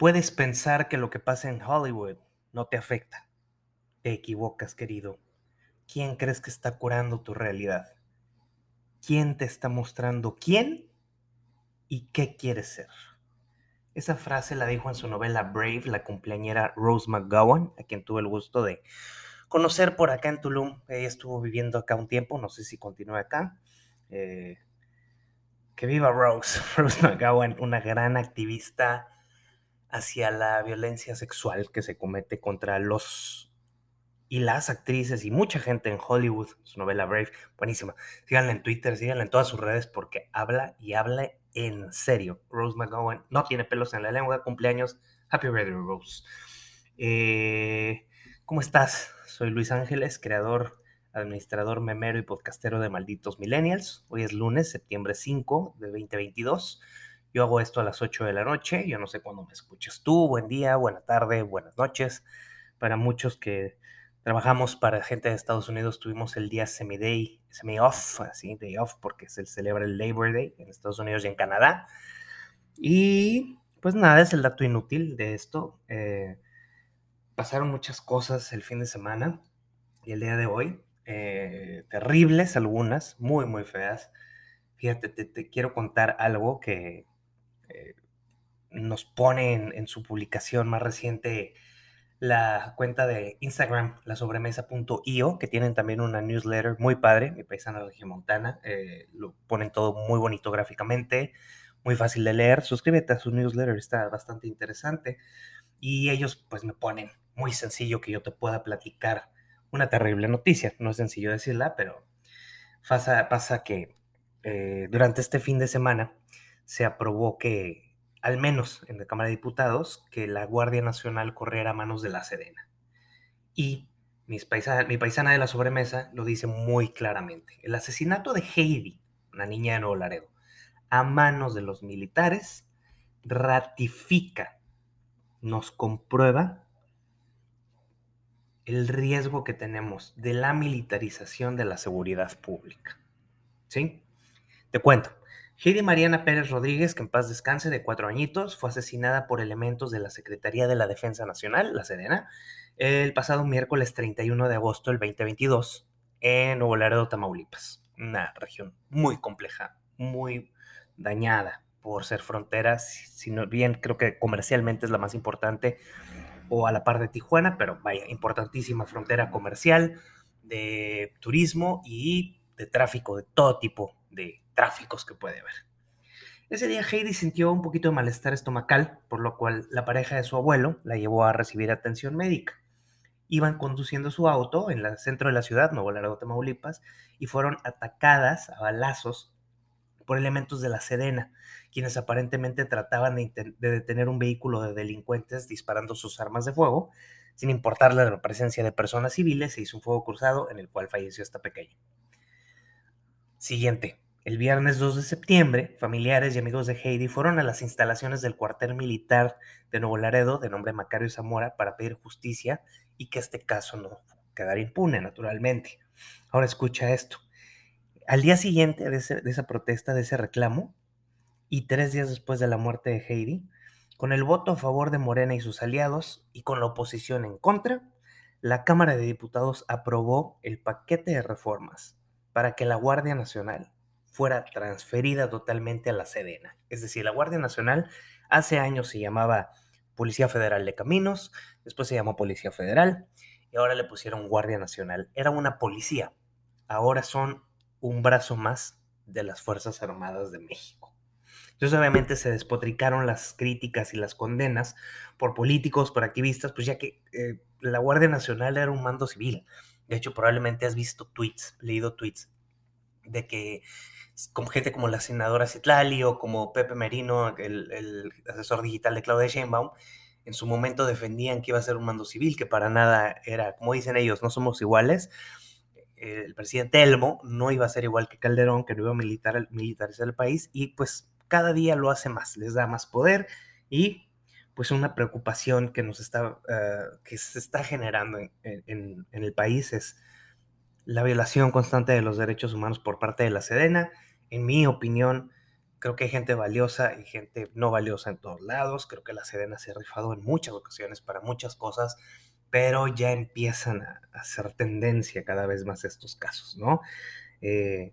Puedes pensar que lo que pasa en Hollywood no te afecta. Te equivocas, querido. ¿Quién crees que está curando tu realidad? ¿Quién te está mostrando quién y qué quieres ser? Esa frase la dijo en su novela Brave la cumpleañera Rose McGowan, a quien tuve el gusto de conocer por acá en Tulum. Ella estuvo viviendo acá un tiempo, no sé si continúa acá. Eh, que viva Rose, Rose McGowan, una gran activista hacia la violencia sexual que se comete contra los y las actrices y mucha gente en Hollywood. Su novela Brave, buenísima. Síganla en Twitter, síganla en todas sus redes porque habla y habla en serio. Rose McGowan no tiene pelos en la lengua, cumpleaños. Happy birthday, Rose. Eh, ¿Cómo estás? Soy Luis Ángeles, creador, administrador, memero y podcastero de Malditos Millennials. Hoy es lunes, septiembre 5 de 2022. Yo hago esto a las 8 de la noche. Yo no sé cuándo me escuchas tú. Buen día, buena tarde, buenas noches. Para muchos que trabajamos para gente de Estados Unidos, tuvimos el día semi-day, semi-off, así, day off, porque se celebra el Labor Day en Estados Unidos y en Canadá. Y pues nada, es el dato inútil de esto. Eh, pasaron muchas cosas el fin de semana y el día de hoy. Eh, terribles algunas, muy, muy feas. Fíjate, te quiero contar algo que, eh, nos pone en, su publicación más reciente la cuenta de Instagram, la sobremesa.io, que tienen también una newsletter muy padre, mi paisana regiomontana, eh, lo ponen todo muy bonito gráficamente, muy fácil de leer, suscríbete a su newsletter, está bastante interesante, y ellos pues me ponen muy sencillo que yo te pueda platicar una terrible noticia, no es sencillo decirla, pero pasa, pasa que eh, durante este fin de semana se aprobó que, al menos en la Cámara de Diputados, que la Guardia Nacional corriera a manos de la Sedena. Y mi paisana de la sobremesa lo dice muy claramente. El asesinato de Heidi, una niña de Nuevo Laredo, a manos de los militares, ratifica, nos comprueba el riesgo que tenemos de la militarización de la seguridad pública. ¿Sí? Te cuento. Heidi Mariana Pérez Rodríguez, que en paz descanse, de cuatro añitos, fue asesinada por elementos de la Secretaría de la Defensa Nacional, la Sedena, el pasado miércoles 31 de agosto del 2022 en Nuevo Tamaulipas. Una región muy compleja, muy dañada por ser frontera, sino bien creo que comercialmente es la más importante, o a la par de Tijuana, pero vaya, importantísima frontera comercial, de turismo y de tráfico de todo tipo de tráficos que puede haber. Ese día Heidi sintió un poquito de malestar estomacal, por lo cual la pareja de su abuelo la llevó a recibir atención médica. Iban conduciendo su auto en el centro de la ciudad, Nuevo Laredo, Tamaulipas, y fueron atacadas a balazos por elementos de la Sedena, quienes aparentemente trataban de, de, detener un vehículo de delincuentes disparando sus armas de fuego. Sin importarle la presencia de personas civiles, se hizo un fuego cruzado en el cual falleció esta pequeña. Siguiente. El viernes 2 de septiembre, familiares y amigos de Heidi fueron a las instalaciones del cuartel militar de Nuevo Laredo, de nombre Macario Zamora, para pedir justicia y que este caso no quedara impune, naturalmente. Ahora escucha esto. Al día siguiente de, esa protesta, de ese reclamo, y tres días después de la muerte de Heidi, con el voto a favor de Morena y sus aliados y con la oposición en contra, la Cámara de Diputados aprobó el paquete de reformas para que la Guardia Nacional fuera transferida totalmente a la Sedena. Es decir, la Guardia Nacional hace años se llamaba Policía Federal de Caminos, después se llamó Policía Federal y ahora le pusieron Guardia Nacional. Era una policía, ahora son un brazo más de las Fuerzas Armadas de México. Entonces obviamente se despotricaron las críticas y las condenas por políticos, por activistas, pues ya que eh, la Guardia Nacional era un mando civil. De hecho, probablemente has visto tweets, leído tweets de que como gente como la senadora Citlali o como Pepe Merino, el, asesor digital de Claudia Sheinbaum, en su momento defendían que iba a ser un mando civil, que para nada era, como dicen ellos, no somos iguales. El presidente Elmo no iba a ser igual que Calderón, que no iba a militar, militarizar el país, y pues cada día lo hace más, les da más poder y pues una preocupación que nos está, eh, que se está generando en, el país es la violación constante de los derechos humanos por parte de la Sedena. En mi opinión, creo que hay gente valiosa y gente no valiosa en todos lados. Creo que la Sedena se ha rifado en muchas ocasiones para muchas cosas, pero ya empiezan a hacer tendencia cada vez más estos casos, ¿no? Eh,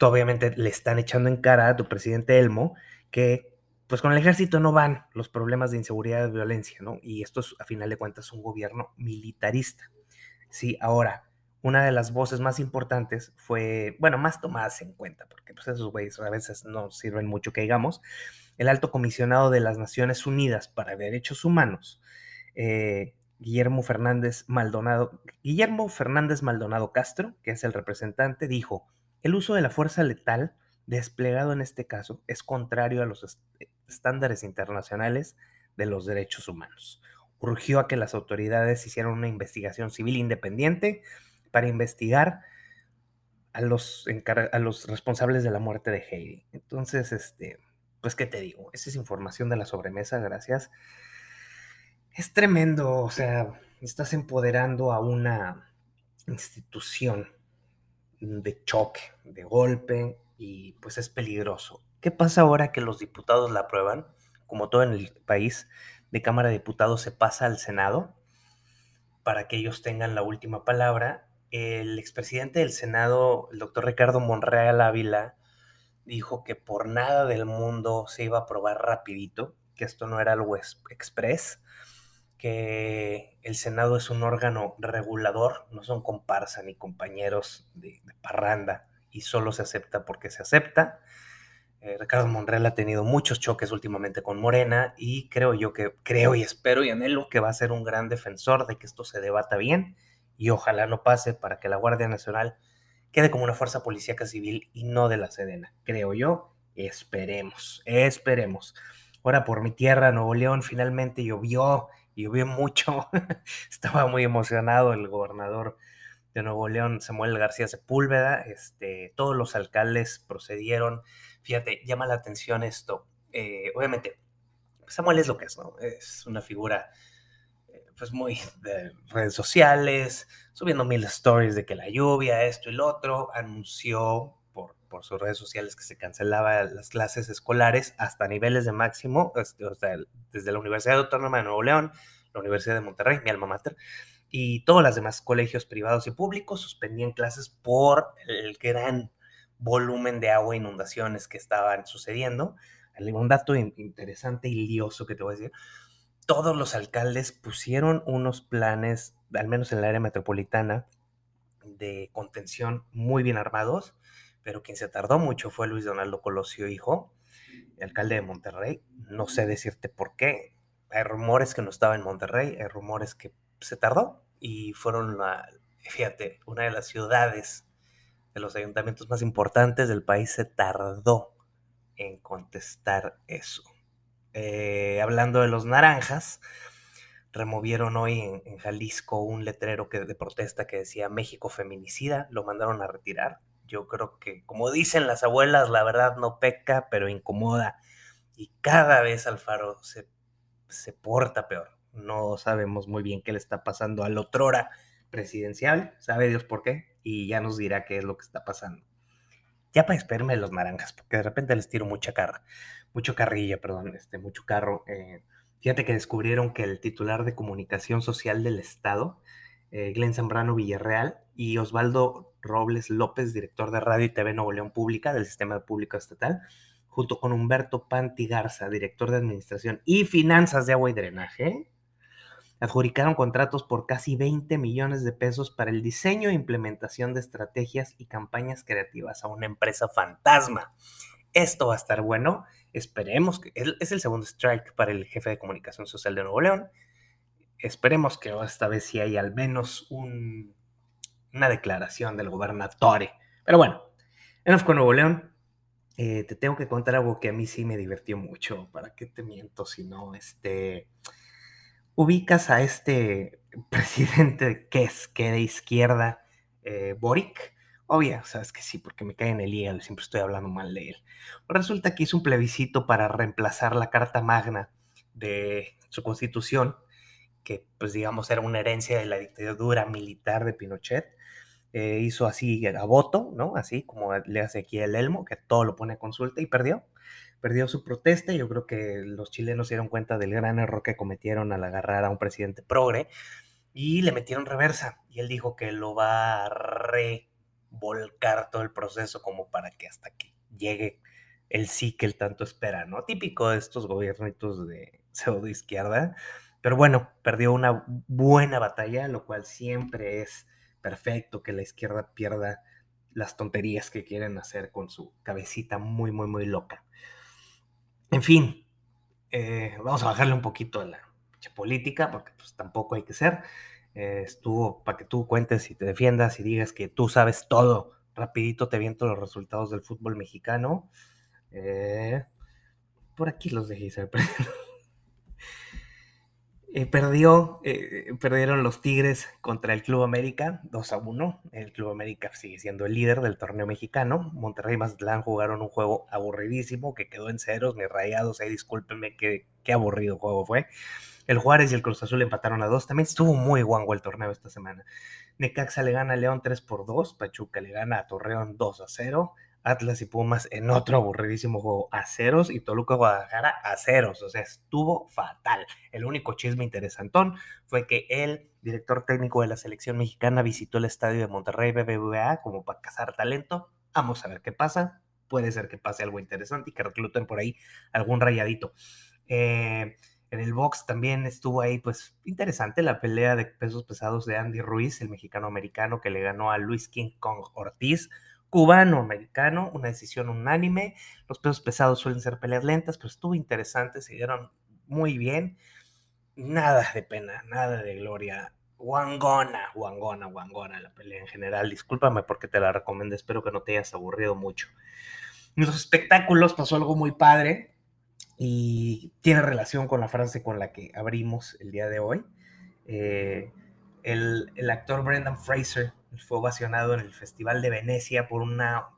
obviamente le están echando en cara a tu presidente Elmo que pues con el ejército no van los problemas de inseguridad y violencia, ¿no? Y esto es, a final de cuentas, un gobierno militarista. Sí, ahora, una de las voces más importantes fue, bueno, más tomadas en cuenta, porque pues esos güeyes a veces no sirven mucho que digamos, el alto comisionado de las Naciones Unidas para Derechos Humanos, eh, Guillermo Fernández Maldonado, Guillermo Fernández Maldonado Castro, que es el representante, dijo, el uso de la fuerza letal desplegado en este caso es contrario a los estándares internacionales de los derechos humanos. Urgió a que las autoridades hicieran una investigación civil independiente para investigar a los, a los responsables de la muerte de Heidi. Entonces, este, pues, ¿qué te digo? Esa es información de la sobremesa, gracias. Es tremendo, o sea, estás empoderando a una institución de choque, de golpe, y pues es peligroso. ¿Qué pasa ahora que los diputados la aprueban? Como todo en el país, de Cámara de Diputados se pasa al Senado para que ellos tengan la última palabra. El expresidente del Senado, el doctor Ricardo Monreal Ávila, dijo que por nada del mundo se iba a aprobar rapidito, que esto no era algo express, que el Senado es un órgano regulador, no son comparsa ni compañeros de, parranda, y solo se acepta porque se acepta. Eh, Ricardo Monreal ha tenido muchos choques últimamente con Morena y creo yo que, creo y espero y anhelo que va a ser un gran defensor de que esto se debata bien y ojalá no pase para que la Guardia Nacional quede como una fuerza policíaca civil y no de la Sedena. Creo yo, esperemos, esperemos. Ahora por mi tierra, Nuevo León, finalmente llovió llovió mucho. Estaba muy emocionado el gobernador de Nuevo León, Samuel García Sepúlveda. Este, todos los alcaldes procedieron. Fíjate, llama la atención esto. Eh, obviamente, Samuel es lo que es, ¿no? Es una figura eh, pues muy de redes sociales, subiendo mil stories de que la lluvia, esto y lo otro, anunció por, sus redes sociales que se cancelaban las clases escolares hasta niveles de máximo, este, o sea, desde la Universidad Autónoma de Nuevo León, la Universidad de Monterrey, mi alma mater, y todos los demás colegios privados y públicos suspendían clases por el gran volumen de agua e inundaciones que estaban sucediendo. Un dato interesante y lioso que te voy a decir. Todos los alcaldes pusieron unos planes, al menos en el área metropolitana, de contención muy bien armados, pero quien se tardó mucho fue Luis Donaldo Colosio, hijo, alcalde de Monterrey. No sé decirte por qué. Hay rumores que no estaba en Monterrey, hay rumores que se tardó y fueron, la, fíjate, una de las ciudades de los ayuntamientos más importantes del país se tardó en contestar eso. Eh, hablando de los naranjas, removieron hoy en, Jalisco un letrero que, de protesta que decía México feminicida, lo mandaron a retirar. Yo creo que, como dicen las abuelas, la verdad no peca, pero incomoda. Y cada vez Alfaro se, se porta peor no sabemos muy bien qué le está pasando al otrora presidencial, sabe Dios por qué, y ya nos dirá qué es lo que está pasando. Ya para esperarme los naranjas, porque de repente les tiro mucha carra, mucho carrilla, perdón, este, mucho carro. Eh, fíjate que descubrieron que el titular de comunicación social del Estado, eh, Glenn Zambrano Villarreal, y Osvaldo Robles López, director de Radio y TV Nuevo León Pública del Sistema Público Estatal, junto con Humberto Panti Garza, director de Administración y Finanzas de Agua y Drenaje, adjudicaron contratos por casi 20 millones de pesos para el diseño e implementación de estrategias y campañas creativas a una empresa fantasma. Esto va a estar bueno. Esperemos que es el segundo strike para el jefe de comunicación social de Nuevo León. Esperemos que esta vez sí haya al menos una declaración del gobernatore. Pero bueno, enough con Nuevo León. Eh, te tengo que contar algo que a mí sí me divirtió mucho. ¿Para qué te miento si no? Este ubicas a este presidente que es que de izquierda, eh, Boric. Obvio, sabes que sí, porque me cae en el hígado y siempre estoy hablando mal de él. resulta que hizo un plebiscito para reemplazar la Carta Magna de su constitución, que pues digamos era una herencia de la dictadura militar de Pinochet. Eh, hizo así a voto, ¿no? Así como le hace aquí el Elmo, que todo lo pone a consulta y perdió. Perdió su protesta. Yo creo que los chilenos se dieron cuenta del gran error que cometieron al agarrar a un presidente progre y le metieron reversa. Y él dijo que lo va a revolcar todo el proceso como para que hasta que llegue el sí que él tanto espera, ¿no? Típico de estos gobiernitos de pseudo izquierda. Pero bueno, perdió una buena batalla, lo cual siempre es perfecto que la izquierda pierda las tonterías que quieren hacer con su cabecita muy, muy, muy loca. En fin, eh, vamos a bajarle un poquito a la política, porque pues tampoco hay que ser. Eh, estuvo para que tú cuentes y te defiendas y digas que tú sabes todo. Rapidito te viento los resultados del fútbol mexicano. Eh, por aquí los dejé ser. Eh, perdió, eh, perdieron los Tigres contra el Club América 2 a 1. El Club América sigue siendo el líder del torneo mexicano. Monterrey y Mazatlán jugaron un juego aburridísimo que quedó en ceros, ni rayados. Ahí discúlpenme qué, qué aburrido juego fue. El Juárez y el Cruz Azul empataron a dos. También estuvo muy guango el torneo esta semana. Necaxa le gana a León 3 por 2. Pachuca le gana a Torreón 2 a 0. Atlas y Pumas en otro aburridísimo juego a ceros y Toluca Guadalajara a ceros. O sea, estuvo fatal. El único chisme interesantón fue que el director técnico de la selección mexicana visitó el estadio de Monterrey BBVA como para cazar talento. Vamos a ver qué pasa. Puede ser que pase algo interesante y que recluten por ahí algún rayadito. Eh, en el box también estuvo ahí, pues interesante la pelea de pesos pesados de Andy Ruiz, el mexicano americano que le ganó a Luis King Kong Ortiz cubano-americano, una decisión unánime. Los pesos pesados suelen ser peleas lentas, pero estuvo interesante, se dieron muy bien. Nada de pena, nada de gloria. Wangona, Wangona, Wangona, la pelea en general. Discúlpame porque te la recomendé, espero que no te hayas aburrido mucho. En los espectáculos pasó algo muy padre y tiene relación con la frase con la que abrimos el día de hoy. Eh, el, el actor Brendan Fraser fue ovacionado en el Festival de Venecia por una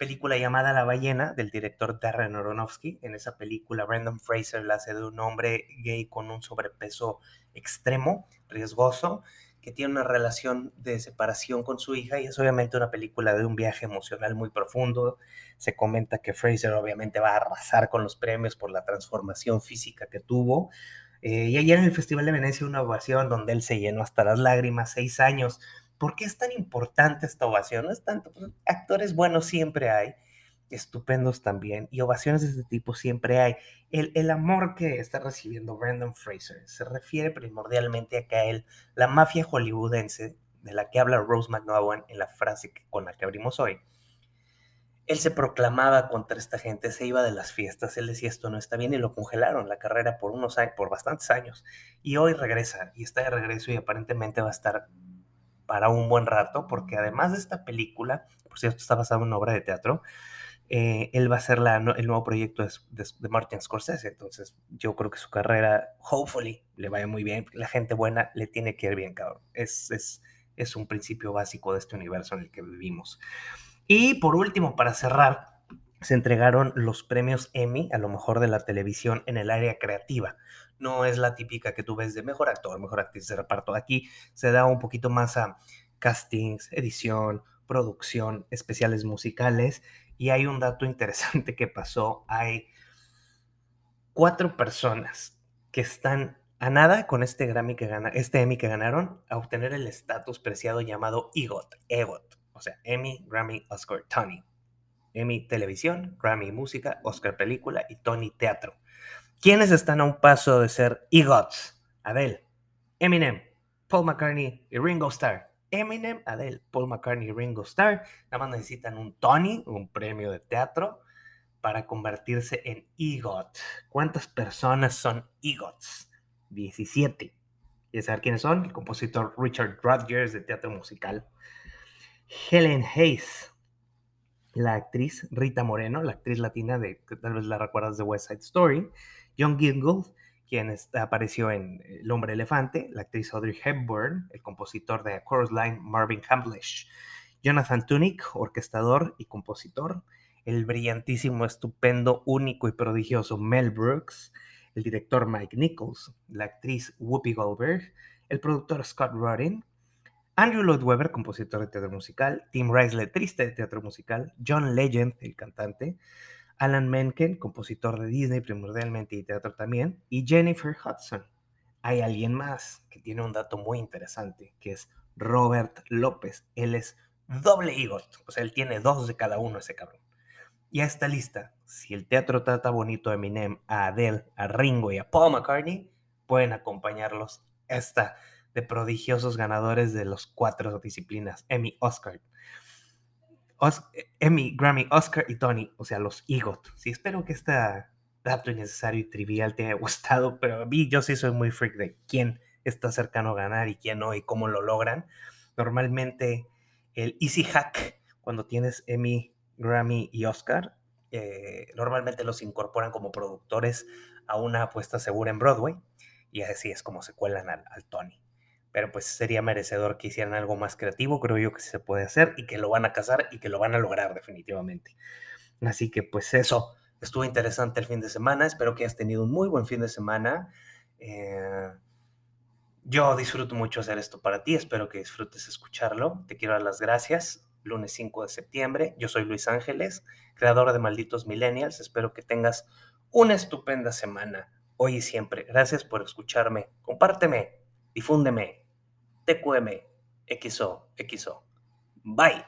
película llamada La ballena del director Darren Aronofsky. En esa película, Brandon Fraser la hace de un hombre gay con un sobrepeso extremo, riesgoso, que tiene una relación de separación con su hija y es obviamente una película de un viaje emocional muy profundo. Se comenta que Fraser obviamente va a arrasar con los premios por la transformación física que tuvo. Eh, y ayer en el Festival de Venecia una ovación donde él se llenó hasta las lágrimas, seis años ¿Por qué es tan importante esta ovación? No es tanto, pues, actores buenos siempre hay, estupendos también, y ovaciones de este tipo siempre hay. El, amor que está recibiendo Brandon Fraser se refiere primordialmente a que él, la mafia hollywoodense, de la que habla Rose McGowan en la frase con la que abrimos hoy, él se proclamaba contra esta gente, se iba de las fiestas, él decía esto no está bien y lo congelaron la carrera por unos años, por bastantes años. Y hoy regresa y está de regreso y aparentemente va a estar para un buen rato, porque además de esta película, por cierto, está basado en una obra de teatro, eh, él va a ser el nuevo proyecto de, Martin Scorsese. Entonces, yo creo que su carrera, hopefully, le vaya muy bien. La gente buena le tiene que ir bien, cabrón. Es, es, es un principio básico de este universo en el que vivimos. Y por último, para cerrar, se entregaron los premios Emmy, a lo mejor de la televisión, en el área creativa no es la típica que tú ves de mejor actor, mejor actriz de reparto. Aquí se da un poquito más a castings, edición, producción, especiales musicales. Y hay un dato interesante que pasó. Hay cuatro personas que están a nada con este Grammy que gana, este Emmy que ganaron, a obtener el estatus preciado llamado EGOT, EGOT, o sea, Emmy, Grammy, Oscar, Tony. Emmy Televisión, Grammy Música, Oscar Película y Tony Teatro. ¿Quiénes están a un paso de ser EGOTs? Adele, Eminem, Paul McCartney y Ringo Starr. Eminem, Adele, Paul McCartney y Ringo Starr nada más necesitan un Tony, un premio de teatro, para convertirse en EGOT. ¿Cuántas personas son EGOTs? 17. ¿Quieres saber quiénes son? El compositor Richard Rodgers de teatro musical. Helen Hayes, la actriz Rita Moreno, la actriz latina de que tal vez la recuerdas de West Side Story. John Gingold, quien apareció en El hombre elefante, la actriz Audrey Hepburn, el compositor de Chorus Line Marvin Hamlish, Jonathan Tunick, orquestador y compositor, el brillantísimo, estupendo, único y prodigioso Mel Brooks, el director Mike Nichols, la actriz Whoopi Goldberg, el productor Scott Rudin, Andrew Lloyd Webber, compositor de teatro musical, Tim Rice, letrista de teatro musical, John Legend, el cantante, Alan Menken, compositor de Disney primordialmente y teatro también, y Jennifer Hudson. Hay alguien más que tiene un dato muy interesante, que es Robert López. Él es doble EGOT, o sea, él tiene dos de cada uno ese cabrón. Y a esta lista, si el teatro trata bonito a Eminem, a Adele, a Ringo y a Paul McCartney, pueden acompañarlos esta de prodigiosos ganadores de los cuatro disciplinas, Emmy, Oscar. Emmy, Grammy, Oscar y Tony, o sea, los EGOT. Sí, espero que este dato innecesario y trivial te haya gustado, pero a mí yo sí soy muy freak de quién está cercano a ganar y quién no y cómo lo logran. Normalmente el easy hack, cuando tienes Emmy, Grammy y Oscar, eh, normalmente los incorporan como productores a una apuesta segura en Broadway y así es como se cuelan al, Tony. Pero pues sería merecedor que hicieran algo más creativo, creo yo que se puede hacer y que lo van a cazar y que lo van a lograr definitivamente. Así que pues eso, estuvo interesante el fin de semana, espero que hayas tenido un muy buen fin de semana. Eh, yo disfruto mucho hacer esto para ti, espero que disfrutes escucharlo. Te quiero dar las gracias. Lunes 5 de septiembre, yo soy Luis Ángeles, creador de Malditos Millennials. Espero que tengas una estupenda semana, hoy y siempre. Gracias por escucharme. Compárteme, difúndeme, TQM XO, XO. Bye.